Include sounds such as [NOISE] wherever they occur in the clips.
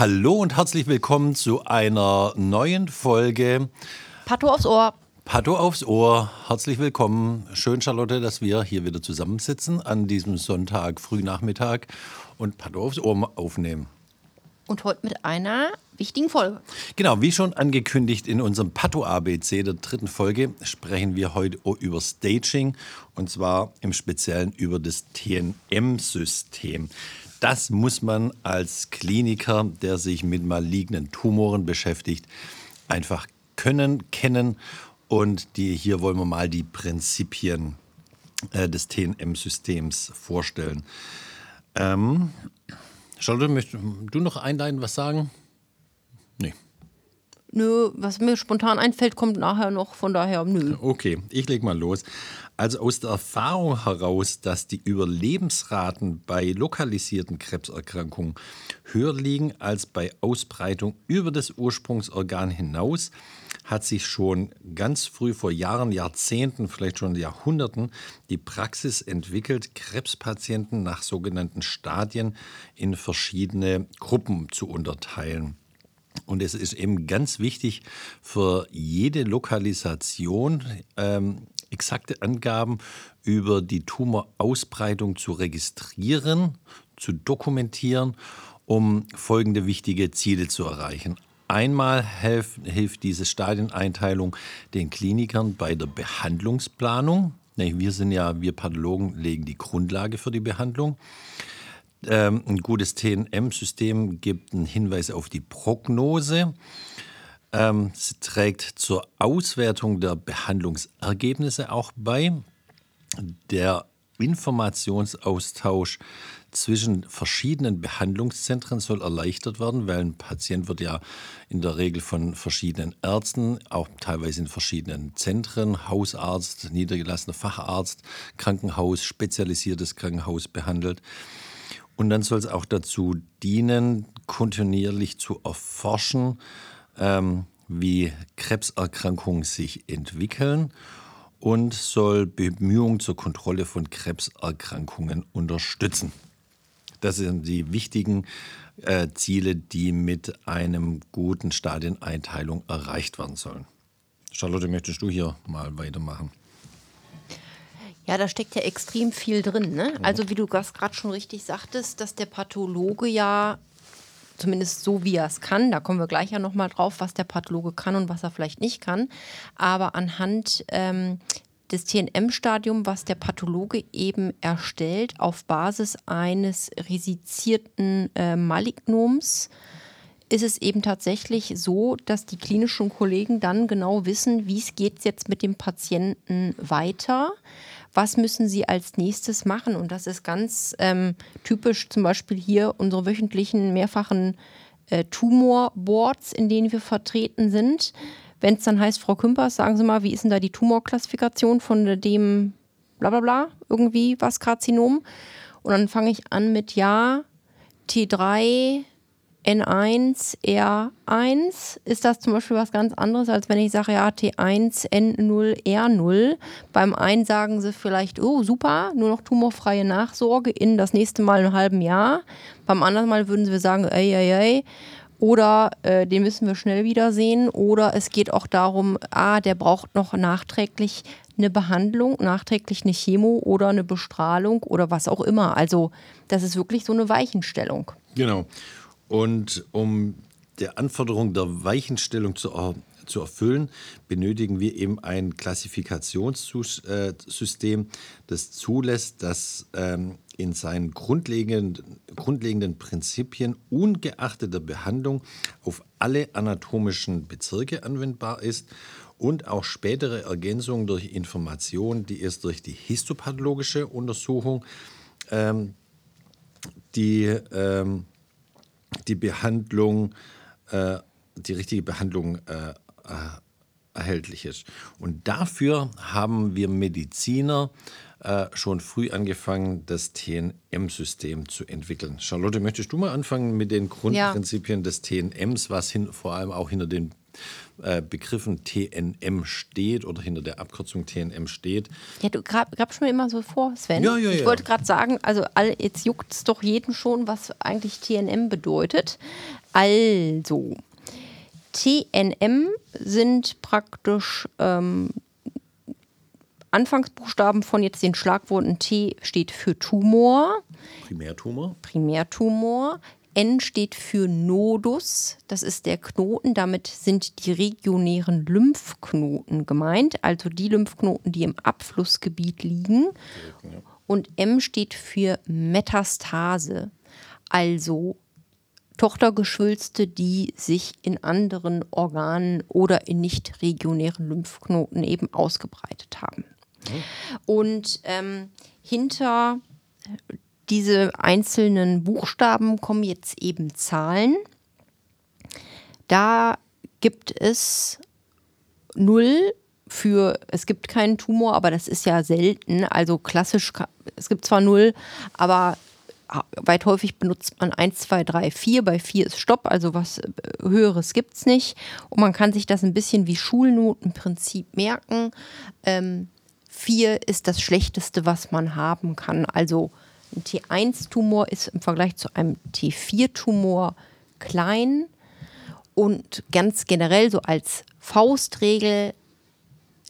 Hallo und herzlich willkommen zu einer neuen Folge Patho aufs Ohr. Patho aufs Ohr. Herzlich willkommen. Schön, Charlotte, dass wir hier wieder zusammensitzen an diesem Sonntag, Frühnachmittag und Patho aufs Ohr aufnehmen. Und heute mit einer wichtigen Folge. Genau, wie schon angekündigt in unserem Patho ABC der dritten Folge sprechen wir heute über Staging und zwar im Speziellen über das TNM-System. Das muss man als Kliniker, der sich mit malignen Tumoren beschäftigt, einfach können, kennen. Und die, hier wollen wir mal die Prinzipien äh, des TNM-Systems vorstellen. Ähm, Charlotte, möchtest du noch einleiten was sagen? Nee. Nö, was mir spontan einfällt, kommt nachher noch, von daher nö. Okay, ich leg mal los. Also aus der Erfahrung heraus, dass die Überlebensraten bei lokalisierten Krebserkrankungen höher liegen als bei Ausbreitung über das Ursprungsorgan hinaus, hat sich schon ganz früh vor Jahren, Jahrzehnten, vielleicht schon Jahrhunderten die Praxis entwickelt, Krebspatienten nach sogenannten Stadien in verschiedene Gruppen zu unterteilen. Und es ist eben ganz wichtig für jede Lokalisation ähm, exakte Angaben über die Tumorausbreitung zu registrieren, zu dokumentieren, um folgende wichtige Ziele zu erreichen. Einmal hilft, hilft diese Stadieneinteilung den Klinikern bei der Behandlungsplanung. Wir sind ja, wir Pathologen legen die Grundlage für die Behandlung. Ähm, ein gutes TNM-System gibt einen Hinweis auf die Prognose. Ähm, sie trägt zur Auswertung der Behandlungsergebnisse auch bei. Der Informationsaustausch zwischen verschiedenen Behandlungszentren soll erleichtert werden, weil ein Patient wird ja in der Regel von verschiedenen Ärzten, auch teilweise in verschiedenen Zentren, Hausarzt, niedergelassener Facharzt, Krankenhaus, spezialisiertes Krankenhaus behandelt. Und dann soll es auch dazu dienen, kontinuierlich zu erforschen, ähm, wie Krebserkrankungen sich entwickeln und soll Bemühungen zur Kontrolle von Krebserkrankungen unterstützen. Das sind die wichtigen äh, Ziele, die mit einem guten Stadieneinteilung erreicht werden sollen. Charlotte, möchtest du hier mal weitermachen? Ja, da steckt ja extrem viel drin. Ne? Mhm. Also wie du das gerade schon richtig sagtest, dass der Pathologe ja zumindest so wie er es kann. Da kommen wir gleich ja nochmal drauf, was der Pathologe kann und was er vielleicht nicht kann. Aber anhand ähm, des TNM-Stadiums, was der Pathologe eben erstellt, auf Basis eines resizierten äh, Malignoms, ist es eben tatsächlich so, dass die klinischen Kollegen dann genau wissen, wie es geht jetzt mit dem Patienten weiter was müssen sie als nächstes machen. Und das ist ganz ähm, typisch zum Beispiel hier unsere wöchentlichen mehrfachen äh, Tumorboards, in denen wir vertreten sind. Wenn es dann heißt, Frau Kümpers, sagen Sie mal, wie ist denn da die Tumorklassifikation von dem bla bla bla, irgendwie was Karzinom? Und dann fange ich an mit ja, T3, N1, R1 ist das zum Beispiel was ganz anderes, als wenn ich sage, ja, T1, N0, R0. Beim einen sagen sie vielleicht, oh, super, nur noch tumorfreie Nachsorge in das nächste Mal im halben Jahr. Beim anderen Mal würden sie sagen, ey, ey, ey. Oder äh, den müssen wir schnell wiedersehen. Oder es geht auch darum, ah, der braucht noch nachträglich eine Behandlung, nachträglich eine Chemo oder eine Bestrahlung oder was auch immer. Also das ist wirklich so eine Weichenstellung. Genau. Und um der Anforderung der Weichenstellung zu, zu erfüllen, benötigen wir eben ein Klassifikationssystem, das zulässt, dass ähm, in seinen grundlegenden, grundlegenden Prinzipien ungeachtet der Behandlung auf alle anatomischen Bezirke anwendbar ist und auch spätere Ergänzungen durch Informationen, die es durch die histopathologische Untersuchung ähm, die, ähm, die Behandlung, äh, die richtige Behandlung äh, äh erhältlich ist. Und dafür haben wir Mediziner äh, schon früh angefangen, das TNM-System zu entwickeln. Charlotte, möchtest du mal anfangen mit den Grundprinzipien ja. des TNMs, was hin, vor allem auch hinter den äh, Begriffen TNM steht oder hinter der Abkürzung TNM steht. Ja, du gabst mir immer so vor, Sven. Ja, ja, ich wollte gerade sagen, also all, jetzt juckt es doch jeden schon, was eigentlich TNM bedeutet. Also, TNM sind praktisch ähm, Anfangsbuchstaben von jetzt den Schlagworten T steht für Tumor. Primärtumor. Primärtumor. N steht für Nodus, das ist der Knoten, damit sind die regionären Lymphknoten gemeint, also die Lymphknoten, die im Abflussgebiet liegen. Und M steht für Metastase, also Tochtergeschwülste, die sich in anderen Organen oder in nicht regionären Lymphknoten eben ausgebreitet haben. Und ähm, hinter diese einzelnen Buchstaben kommen jetzt eben Zahlen. Da gibt es 0 für, es gibt keinen Tumor, aber das ist ja selten. Also klassisch, es gibt zwar 0, aber weit häufig benutzt man 1, 2, 3, 4. Bei 4 ist Stopp, also was äh, Höheres gibt es nicht. Und man kann sich das ein bisschen wie Schulnotenprinzip merken. Ähm, 4 ist das Schlechteste, was man haben kann. Also ein T1-Tumor ist im Vergleich zu einem T4-Tumor klein. Und ganz generell so als Faustregel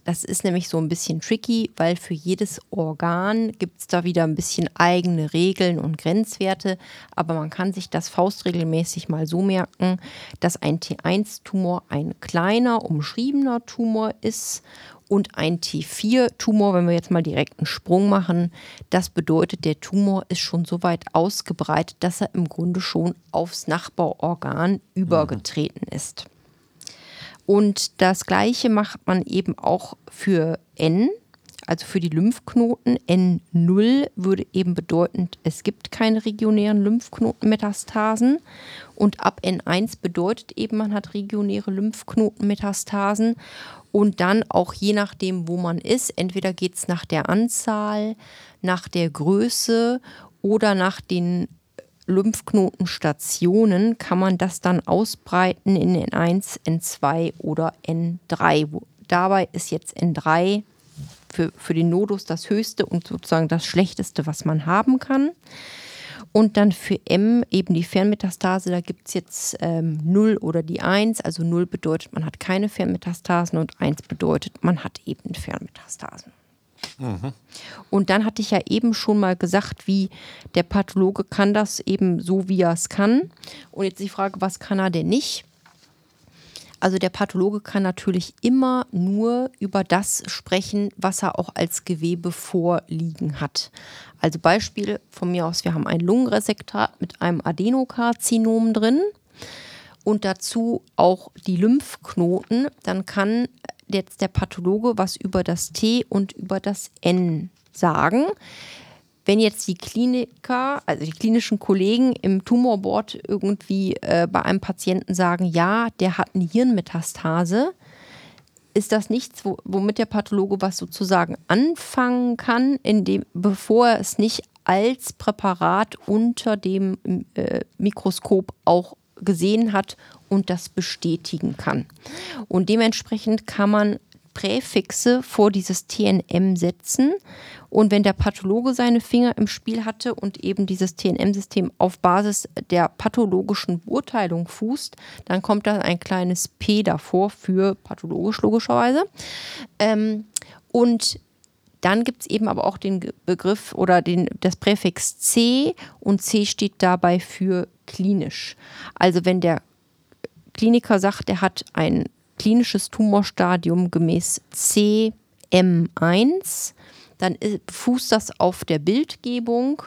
das ist nämlich so ein bisschen tricky, weil für jedes Organ gibt es da wieder ein bisschen eigene Regeln und Grenzwerte. Aber man kann sich das faustregelmäßig mal so merken, dass ein T1-Tumor ein kleiner, umschriebener Tumor ist und ein T4-Tumor, wenn wir jetzt mal direkt einen Sprung machen, das bedeutet, der Tumor ist schon so weit ausgebreitet, dass er im Grunde schon aufs Nachbarorgan übergetreten ist. Und das Gleiche macht man eben auch für N, also für die Lymphknoten. N0 würde eben bedeuten, es gibt keine regionären Lymphknotenmetastasen. Und ab N1 bedeutet eben, man hat regionäre Lymphknotenmetastasen. Und dann auch je nachdem, wo man ist, entweder geht es nach der Anzahl, nach der Größe oder nach den Lymphknotenstationen kann man das dann ausbreiten in N1, N2 oder N3. Dabei ist jetzt N3 für, für den Nodus das höchste und sozusagen das schlechteste, was man haben kann. Und dann für M eben die Fernmetastase, da gibt es jetzt ähm, 0 oder die 1. Also 0 bedeutet, man hat keine Fernmetastasen und 1 bedeutet, man hat eben Fernmetastasen. Mhm. Und dann hatte ich ja eben schon mal gesagt, wie der Pathologe kann das eben so, wie er es kann. Und jetzt die Frage, was kann er denn nicht? Also der Pathologe kann natürlich immer nur über das sprechen, was er auch als Gewebe vorliegen hat. Also Beispiel von mir aus, wir haben ein Lungenresektat mit einem Adenokarzinom drin und dazu auch die Lymphknoten, dann kann jetzt der Pathologe was über das T und über das N sagen. Wenn jetzt die Kliniker, also die klinischen Kollegen im Tumorboard irgendwie äh, bei einem Patienten sagen, ja, der hat eine Hirnmetastase, ist das nichts, womit der Pathologe was sozusagen anfangen kann, indem, bevor er es nicht als Präparat unter dem äh, Mikroskop auch gesehen hat und das bestätigen kann. Und dementsprechend kann man Präfixe vor dieses TNM setzen. Und wenn der Pathologe seine Finger im Spiel hatte und eben dieses TNM-System auf Basis der pathologischen Beurteilung fußt, dann kommt da ein kleines P davor für pathologisch logischerweise. Ähm, und dann gibt es eben aber auch den Begriff oder den, das Präfix C und C steht dabei für klinisch. Also wenn der Kliniker sagt, er hat ein klinisches Tumorstadium gemäß CM1, dann fußt das auf der Bildgebung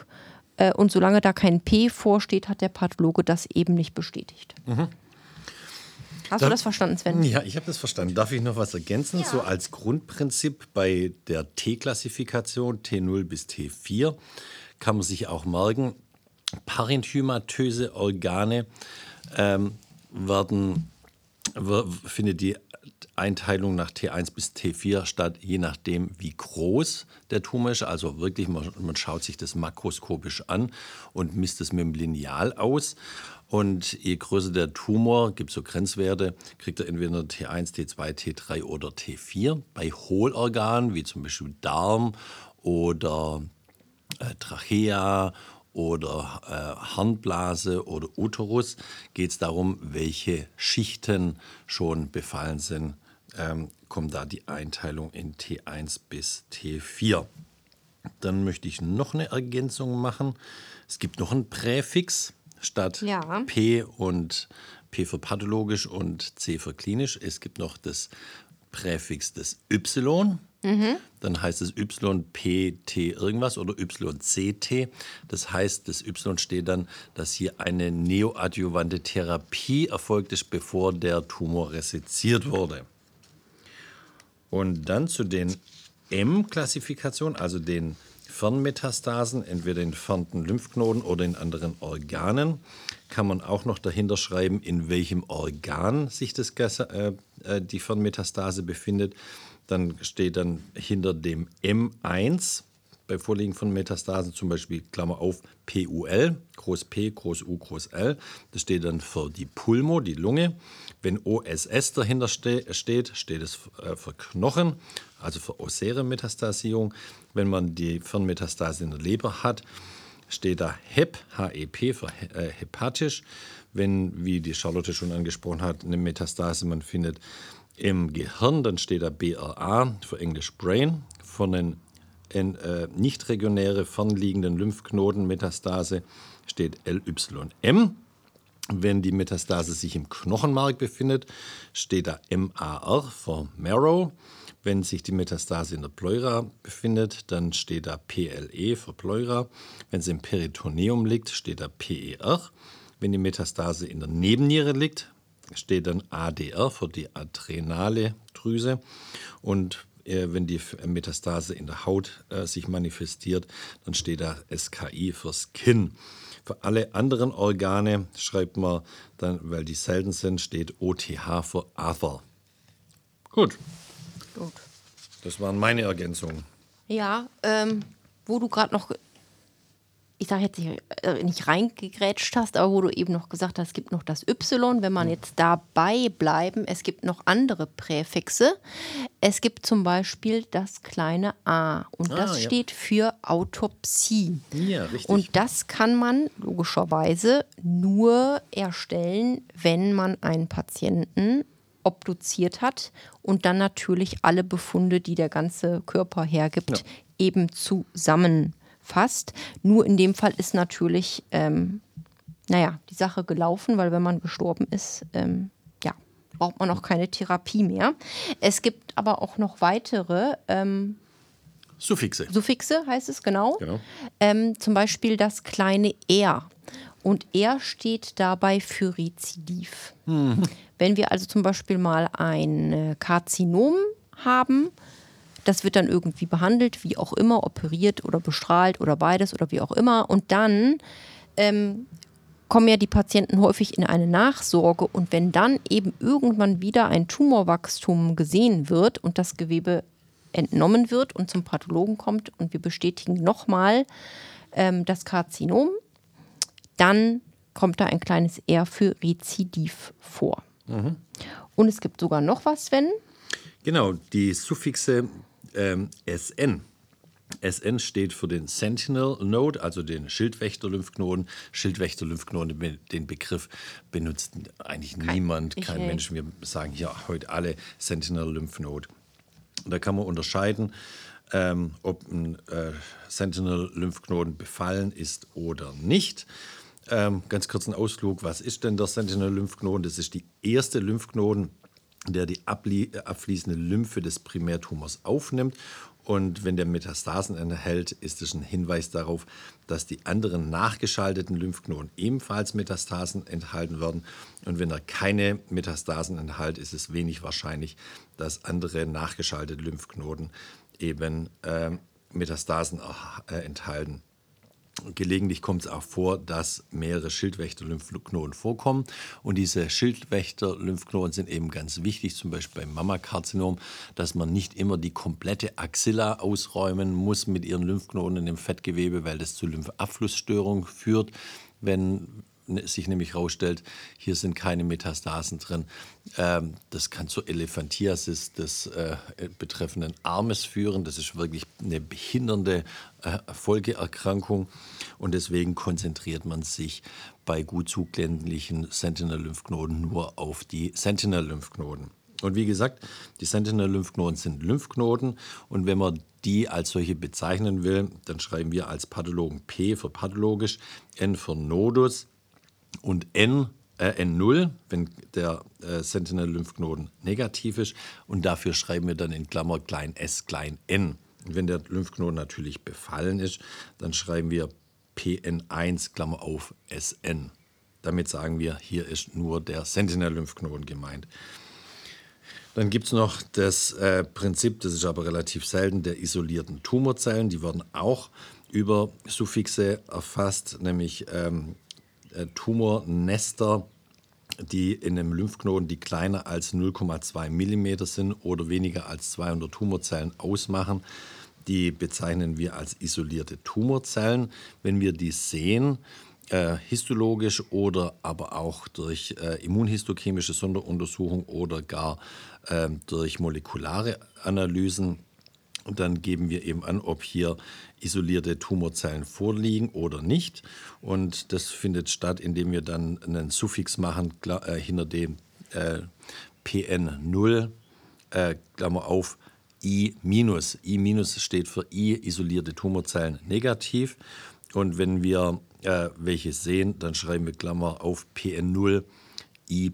äh, und solange da kein P vorsteht, hat der Pathologe das eben nicht bestätigt. Mhm. Hast du das verstanden, Sven? Ja, ich habe das verstanden. Darf ich noch was ergänzen? Ja. So als Grundprinzip bei der T-Klassifikation T0 bis T4 kann man sich auch merken, parenchymatöse Organe ähm, werden, wer- findet die Einteilung nach T1 bis T4 statt, je nachdem, wie groß der Tumor ist. Also wirklich, man, man schaut sich das makroskopisch an und misst es mit dem Lineal aus. Und je größer der Tumor, gibt es so Grenzwerte, kriegt er entweder T1, T2, T3 oder T4. Bei Hohlorganen, wie zum Beispiel Darm oder äh, Trachea oder äh, Harnblase oder Uterus geht es darum, welche Schichten schon befallen sind, ähm, kommt da die Einteilung in T1 bis T4. Dann möchte ich noch eine Ergänzung machen. Es gibt noch ein Präfix statt Ja. P und P für pathologisch und C für klinisch. Es gibt noch das Präfix des Y. Dann heißt es YPT irgendwas oder YCT. Das heißt, das Y steht dann, dass hier eine neoadjuvante Therapie erfolgt ist, bevor der Tumor reseziert wurde. Und dann zu den M-Klassifikationen, also den Fernmetastasen, entweder in entfernten Lymphknoten oder in anderen Organen, kann man auch noch dahinter schreiben, in welchem Organ sich das, äh, äh, die Fernmetastase befindet. Dann steht dann hinter dem M1 bei Vorliegen von Metastasen zum Beispiel, Klammer auf, PUL, Groß P, Groß U, Groß L. Das steht dann für die Pulmo, die Lunge. Wenn OSS dahinter ste steht, steht es äh, für Knochen, also für osäre Metastasierung. Wenn man die Fernmetastase in der Leber hat, steht da HEP, HEP für äh, hepatisch. Wenn, wie die Charlotte schon angesprochen hat, eine Metastase man findet im Gehirn, dann steht da BRA für Englisch Brain. Von den in, äh, nicht regionäre fernliegenden Lymphknotenmetastase steht LYM. Wenn die Metastase sich im Knochenmark befindet, steht da MAR für Marrow. Wenn sich die Metastase in der Pleura befindet, dann steht da PLE für Pleura. Wenn sie im Peritoneum liegt, steht da PER. Wenn die Metastase in der Nebenniere liegt, steht dann ADR für die adrenale Drüse. Und äh, wenn die F- Metastase in der Haut äh, sich manifestiert, dann steht da SKI für Skin. Für alle anderen Organe schreibt man dann, weil die selten sind, steht OTH für Other. Gut, Gut. das waren meine Ergänzungen. Ja, ähm, wo du gerade noch, ich sage jetzt nicht, äh, nicht reingegrätscht hast, aber wo du eben noch gesagt hast, es gibt noch das Y, wenn man jetzt dabei bleiben, es gibt noch andere Präfixe. Es gibt zum Beispiel das kleine A und das Ah, ja. steht für Autopsie. Ja, richtig. Und das kann man logischerweise nur erstellen, wenn man einen Patienten obduziert hat und dann natürlich alle Befunde, die der ganze Körper hergibt, Ja. eben zusammenfasst. Nur in dem Fall ist natürlich, ähm, naja, die Sache gelaufen, weil wenn man gestorben ist, ähm, ja, braucht man auch keine Therapie mehr. Es gibt aber auch noch weitere ähm, Suffixe. Suffixe, heißt es genau. Genau. Ähm, zum Beispiel das kleine R. Und R steht dabei für Rezidiv. Wenn wir also zum Beispiel mal ein äh, Karzinom haben, das wird dann irgendwie behandelt, wie auch immer, operiert oder bestrahlt oder beides oder wie auch immer. Und dann ähm, kommen ja die Patienten häufig in eine Nachsorge. Und wenn dann eben irgendwann wieder ein Tumorwachstum gesehen wird und das Gewebe entnommen wird und zum Pathologen kommt und wir bestätigen nochmal ähm, das Karzinom, dann kommt da ein kleines R für Rezidiv vor. Und es gibt sogar noch was, Sven. Genau, die Suffixe ähm, SN. SN steht für den Sentinel Node, also den Schildwächter-Lymphknoten. Schildwächter-Lymphknoten, den Begriff benutzt eigentlich niemand, ich kein. Mensch. Wir sagen ja heute alle Sentinel-Lymphknot. Da kann man unterscheiden, ähm, ob ein äh, Sentinel-Lymphknoten befallen ist oder nicht. Ähm, ganz kurz ein Ausflug. Was ist denn der Sentinel-Lymphknoten? Das ist die erste Lymphknoten, der die abfließende Lymphe des Primärtumors aufnimmt Und wenn der Metastasen enthält, ist es ein Hinweis darauf, dass die anderen nachgeschalteten Lymphknoten ebenfalls Metastasen enthalten werden. Und wenn er keine Metastasen enthält, ist es wenig wahrscheinlich, dass andere nachgeschaltete Lymphknoten eben äh, Metastasen äh, enthalten. Gelegentlich kommt es auch vor, dass mehrere Schildwächter-Lymphknoten vorkommen. Und diese Schildwächter-Lymphknoten sind eben ganz wichtig, zum Beispiel beim Mammakarzinom, dass man nicht immer die komplette Axilla ausräumen muss mit ihren Lymphknoten in dem Fettgewebe, weil das zu Lymphabflussstörungen führt. Wenn sich nämlich herausstellt, hier sind keine Metastasen drin. Ähm, das kann zur Elephantiasis des äh, betreffenden Armes führen. Das ist wirklich eine behindernde äh, Folgeerkrankung. Und deswegen konzentriert man sich bei gut zugänglichen Sentinel-Lymphknoten nur auf die Sentinel-Lymphknoten. Und wie gesagt, die Sentinel-Lymphknoten sind Lymphknoten. Und wenn man die als solche bezeichnen will, dann schreiben wir als Pathologen P für pathologisch, N für Nodus und N, äh, N0, wenn der äh, Sentinel-Lymphknoten negativ ist. Und dafür schreiben wir dann in Klammer klein s, klein n. Und wenn der Lymphknoten natürlich befallen ist, dann schreiben wir PN1, Klammer auf, SN. Damit sagen wir, hier ist nur der Sentinel-Lymphknoten gemeint. Dann gibt es noch das äh, Prinzip, das ist aber relativ selten, der isolierten Tumorzellen. Die werden auch über Suffixe erfasst, nämlich ähm, äh, Tumornester, die in einem Lymphknoten, die kleiner als 0,2 mm sind oder weniger als 200 Tumorzellen ausmachen. Die bezeichnen wir als isolierte Tumorzellen. Wenn wir die sehen, äh, histologisch oder aber auch durch äh, immunhistochemische Sonderuntersuchung oder gar äh, durch molekulare Analysen, und dann geben wir eben an, ob hier isolierte Tumorzellen vorliegen oder nicht. Und das findet statt, indem wir dann einen Suffix machen äh, hinter dem äh, PN0, äh, Klammer auf, I-. I- steht für I, isolierte Tumorzellen negativ. Und wenn wir äh, welche sehen, dann schreiben wir Klammer auf PN0 I+.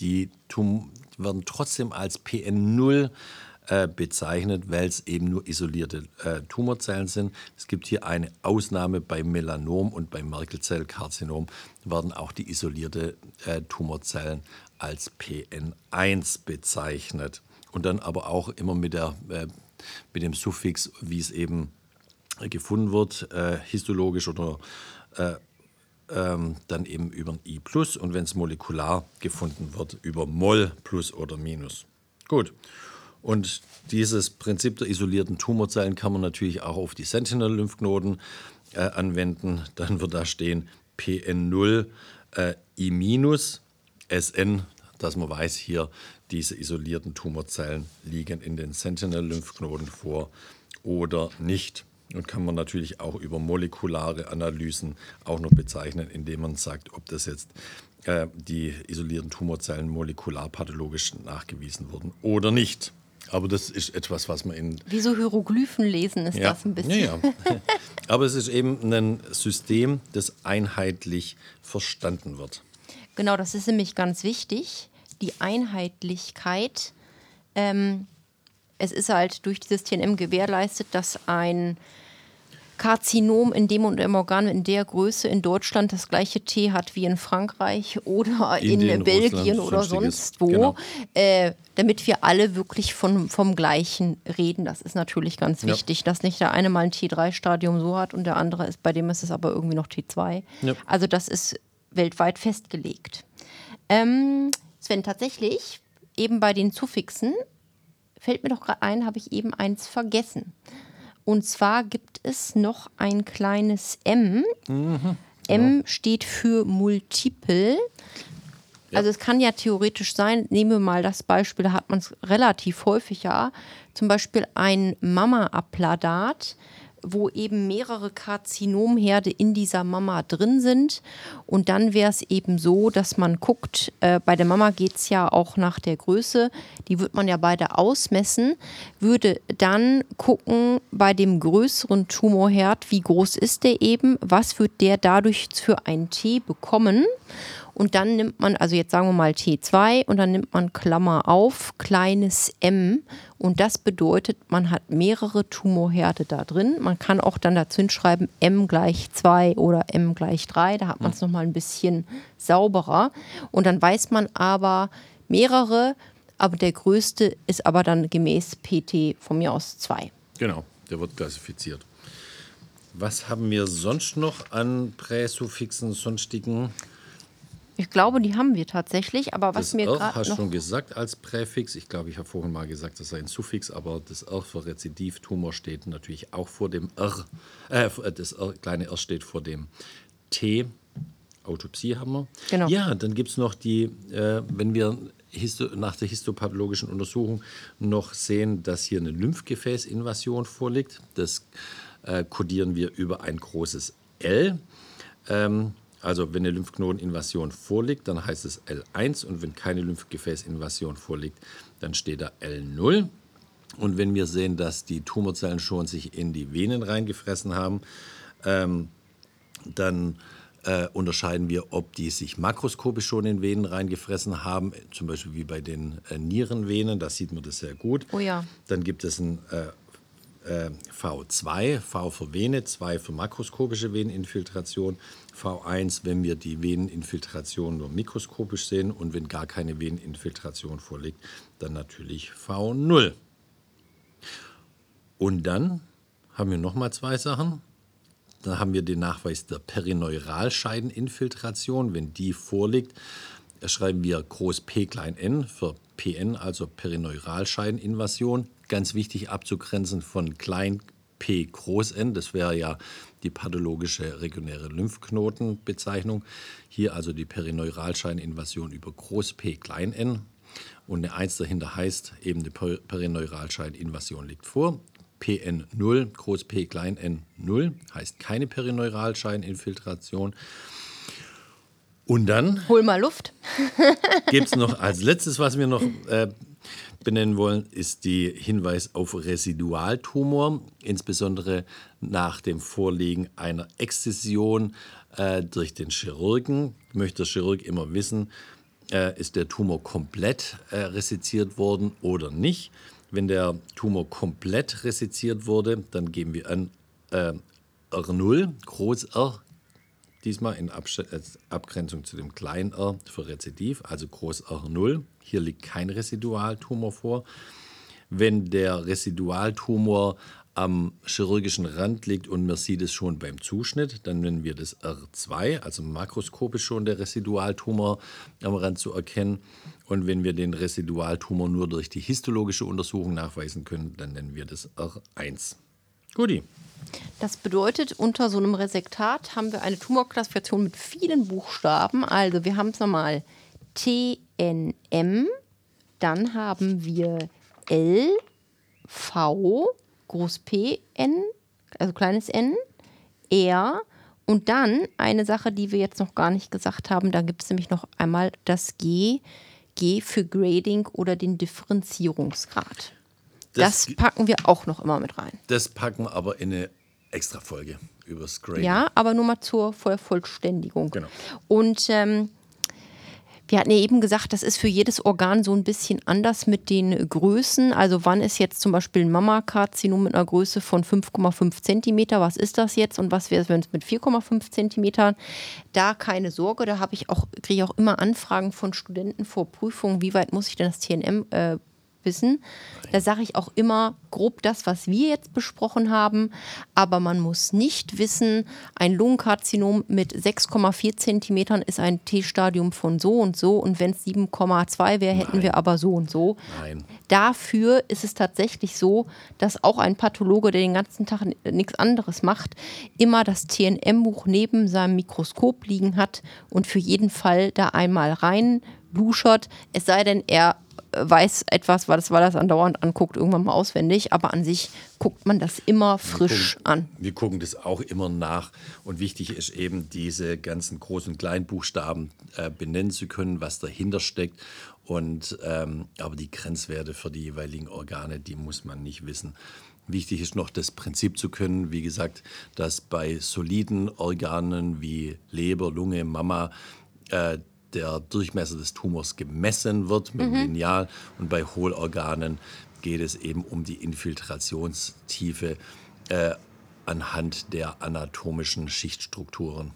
Die Tum werden trotzdem als PN0 äh, bezeichnet, weil es eben nur isolierte äh, Tumorzellen sind. Es gibt hier eine Ausnahme bei Melanom und bei Merkelzellkarzinom werden auch die isolierte äh, Tumorzellen als PN1 bezeichnet. Und dann aber auch immer mit, der, äh, mit dem Suffix, wie es eben gefunden wird, äh, histologisch oder äh, ähm, dann eben über ein I plus und wenn es molekular gefunden wird, über Moll plus oder minus. Gut. Und dieses Prinzip der isolierten Tumorzellen kann man natürlich auch auf die Sentinel-Lymphknoten äh, anwenden. Dann wird da stehen PN0 äh, I-, SN, dass man weiß, hier diese isolierten Tumorzellen liegen in den Sentinel-Lymphknoten vor oder nicht. Und kann man natürlich auch über molekulare Analysen auch noch bezeichnen, indem man sagt, ob das jetzt äh, die isolierten Tumorzellen molekularpathologisch nachgewiesen wurden oder nicht. Aber das ist etwas, was man in. Wie so Hieroglyphen lesen ist ja. das ein bisschen. Ja, ja. [LAUGHS] Aber es ist eben ein System, das einheitlich verstanden wird. Genau, das ist nämlich ganz wichtig. Die Einheitlichkeit. Ähm, es ist halt durch dieses TNM gewährleistet, dass ein Karzinom in dem und dem Organ in der Größe in Deutschland das gleiche T hat wie in Frankreich oder Indien, in Belgien Russland, oder sonst wo, genau. äh, damit wir alle wirklich von, vom gleichen reden. Das ist natürlich ganz wichtig, ja. dass nicht der eine mal ein T3-Stadium so hat und der andere ist, bei dem ist es aber irgendwie noch T2. Ja. Also das ist weltweit festgelegt. Ähm, Sven, tatsächlich, eben bei den Suffixen, fällt mir doch gerade ein, habe ich eben eins vergessen. Und zwar gibt es noch ein kleines M. Mhm. M steht für Multiple. Ja. Also es kann ja theoretisch sein, nehmen wir mal das Beispiel, da hat man es relativ häufig ja, zum Beispiel ein Mama-Applaudat wo eben mehrere Karzinomherde in dieser Mama drin sind. Und dann wäre es eben so, dass man guckt, äh, bei der Mama geht es ja auch nach der Größe, die wird man ja beide ausmessen, würde dann gucken bei dem größeren Tumorherd, wie groß ist der eben, was wird der dadurch für ein T bekommen Und dann nimmt man, also jetzt sagen wir mal T2 und dann nimmt man Klammer auf, kleines m. Und das bedeutet, man hat mehrere Tumorherde da drin. Man kann auch dann dazu hinschreiben m gleich 2 oder m gleich 3. Da hat man es mhm. nochmal ein bisschen sauberer. Und dann weiß man aber mehrere, aber der größte ist aber dann gemäß PT von mir aus 2. Genau, der wird klassifiziert. Was haben wir sonst noch an Präsuffixen, sonstigen? Ich glaube, die haben wir tatsächlich, aber was das mir gerade. hast du schon gesagt als Präfix. Ich glaube, ich habe vorhin mal gesagt, das sei ein Suffix, aber das R für Rezidivtumor steht natürlich auch vor dem R. Äh, das R, kleine R steht vor dem T. Autopsie haben wir. Genau. Ja, dann gibt es noch die, äh, wenn wir nach der histopathologischen Untersuchung noch sehen, dass hier eine Lymphgefäßinvasion vorliegt. Das äh, kodieren wir über ein großes L. Ähm, also wenn eine Lymphknoteninvasion vorliegt, dann heißt es L1 und wenn keine Lymphgefäßinvasion vorliegt, dann steht da L0. Und wenn wir sehen, dass die Tumorzellen schon sich in die Venen reingefressen haben, ähm, dann äh, unterscheiden wir, ob die sich makroskopisch schon in Venen reingefressen haben, zum Beispiel wie bei den äh, Nierenvenen, da sieht man das sehr gut. Oh ja. Dann gibt es ein äh, äh, V2, V für Vene, 2 für makroskopische Veneninfiltration, V1, wenn wir die Veneninfiltration nur mikroskopisch sehen und wenn gar keine Veneninfiltration vorliegt, dann natürlich V0. Und dann haben wir noch mal zwei Sachen. Dann haben wir den Nachweis der Perineuralscheideninfiltration. Wenn die vorliegt, schreiben wir groß P klein n für PN, also Perineuralscheideninvasion ganz wichtig abzugrenzen von klein p groß n. Das wäre ja die pathologische regionäre Lymphknotenbezeichnung. Hier also die Perineuralscheininvasion über groß p klein n. Und eine 1 dahinter heißt, eben die Perineuralscheininvasion liegt vor. PN 0, groß P klein n 0, heißt keine Perineuralscheininfiltration. Und dann. Hol mal Luft. [LAUGHS] gibt es noch als letztes, was wir noch äh, benennen wollen, ist die Hinweis auf Residualtumor, insbesondere nach dem Vorliegen einer Exzision äh, durch den Chirurgen. Möchte der Chirurg immer wissen, äh, ist der Tumor komplett äh, resiziert worden oder nicht. Wenn der Tumor komplett resiziert wurde, dann geben wir an äh, R0, Groß R, diesmal in Abgrenzung zu dem kleinen r für Rezidiv, also Groß R0. Hier liegt kein Residualtumor vor. Wenn der Residualtumor am chirurgischen Rand liegt und man sieht es schon beim Zuschnitt, dann nennen wir das R2, also makroskopisch schon der Residualtumor am Rand zu erkennen. Und wenn wir den Residualtumor nur durch die histologische Untersuchung nachweisen können, dann nennen wir das R1. Guti. Das bedeutet, unter so einem Resektat haben wir eine Tumorklassifikation mit vielen Buchstaben. Also wir haben es nochmal TNM, dann haben wir L, V, groß P, N, also kleines n, R und dann eine Sache, die wir jetzt noch gar nicht gesagt haben, da gibt es nämlich noch einmal das G, G für Grading oder den Differenzierungsgrad. Das, das, packen wir auch noch immer mit rein. Das packen wir aber in eine extra Folge über das Grading. Ja, aber nur mal zur Vollständigung. Genau. Und ähm, wir hatten ja eben gesagt, das ist für jedes Organ so ein bisschen anders mit den Größen. Also wann ist jetzt zum Beispiel ein Mammakarzinom mit einer Größe von 5,5 Zentimeter? Was ist das jetzt und was wäre es, wenn es mit 4,5 Zentimetern? Da keine Sorge, da habe ich auch, kriege ich auch immer Anfragen von Studenten vor Prüfungen, wie weit muss ich denn das TNM äh, wissen. Da sage ich auch immer grob das, was wir jetzt besprochen haben, aber man muss nicht wissen, ein Lungenkarzinom mit 6,4 Zentimetern ist ein T-Stadium von so und so und wenn es 7,2 wäre, hätten Nein. wir aber so und so. Nein. Dafür ist es tatsächlich so, dass auch ein Pathologe, der den ganzen Tag nichts anderes macht, immer das TNM-Buch neben seinem Mikroskop liegen hat und für jeden Fall da einmal rein luschert, es sei denn, er weiß etwas, weil das, weil das andauernd anguckt, irgendwann mal auswendig, aber an sich guckt man das immer frisch wir gucken, an. Wir gucken das auch immer nach und wichtig ist eben, diese ganzen großen und kleinen Buchstaben äh, benennen zu können, was dahinter steckt. Und, ähm, aber die Grenzwerte für die jeweiligen Organe, die muss man nicht wissen. Wichtig ist noch das Prinzip zu können, wie gesagt, dass bei soliden Organen wie Leber, Lunge, Mama äh, der Durchmesser des Tumors gemessen wird mit dem Lineal und bei Hohlorganen geht es eben um die Infiltrationstiefe äh, anhand der anatomischen Schichtstrukturen.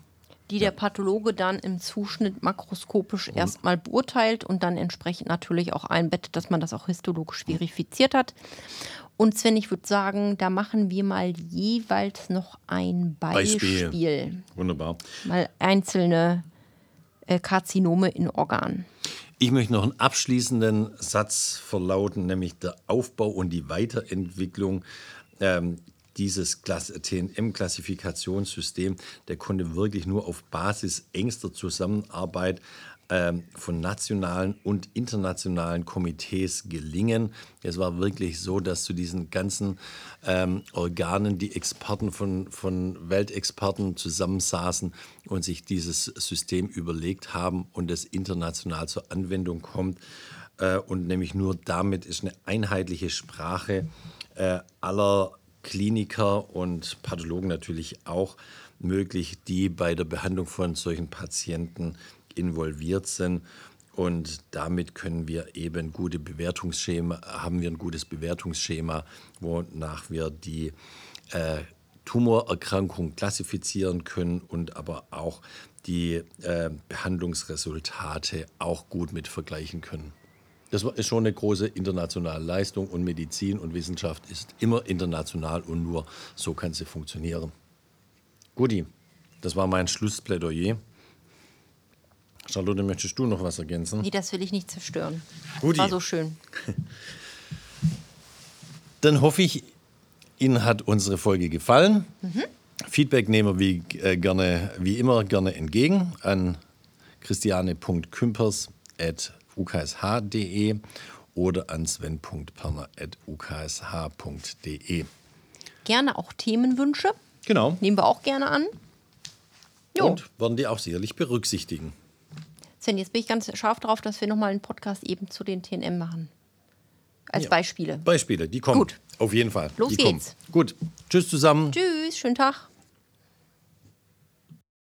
die der Pathologe dann im Zuschnitt makroskopisch erstmal beurteilt und dann entsprechend natürlich auch einbettet, dass man das auch histologisch verifiziert hat. Und Sven, ich würde sagen, da machen wir mal jeweils noch ein Beispiel. Beispiel. Wunderbar. Mal einzelne Karzinome in Organen. Ich möchte noch einen abschließenden Satz verlauten, nämlich der Aufbau und die Weiterentwicklung ähm, dieses TNM-Klassifikationssystem, der konnte wirklich nur auf Basis engster Zusammenarbeit von nationalen und internationalen Komitees gelingen. Es war wirklich so, dass zu diesen ganzen ähm, Organen die Experten von, von Weltexperten zusammensaßen und sich dieses System überlegt haben und es international zur Anwendung kommt. Äh, und nämlich nur damit ist eine einheitliche Sprache äh, aller Kliniker und Pathologen natürlich auch möglich, die bei der Behandlung von solchen Patienten involviert sind. Und damit können wir eben gute Bewertungsschema, haben wir ein gutes Bewertungsschema, wonach wir die äh, Tumorerkrankung klassifizieren können und aber auch die äh, Behandlungsresultate auch gut mit vergleichen können. Das ist schon eine große internationale Leistung und Medizin und Wissenschaft ist immer international und nur so kann sie funktionieren. Guti, das war mein Schlussplädoyer. Charlotte, möchtest du noch was ergänzen? Nee, das will ich nicht zerstören. Guti. War so schön. [LAUGHS] Dann hoffe ich, Ihnen hat unsere Folge gefallen. Feedback nehmen wir wie, äh, gerne, wie immer gerne entgegen an christiane.kümpers.uksh.de oder an sven.perner.uksh.de. Gerne auch Themenwünsche. Genau. Nehmen wir auch gerne an. Jo. Und werden die auch sicherlich berücksichtigen. Sven, jetzt bin ich ganz scharf drauf, dass wir nochmal einen Podcast eben zu den TNM machen. Als Ja. Beispiele. Beispiele, die kommen. Gut. Auf jeden Fall. Los die geht's. Kommen. Gut. Tschüss zusammen. Tschüss, schönen Tag.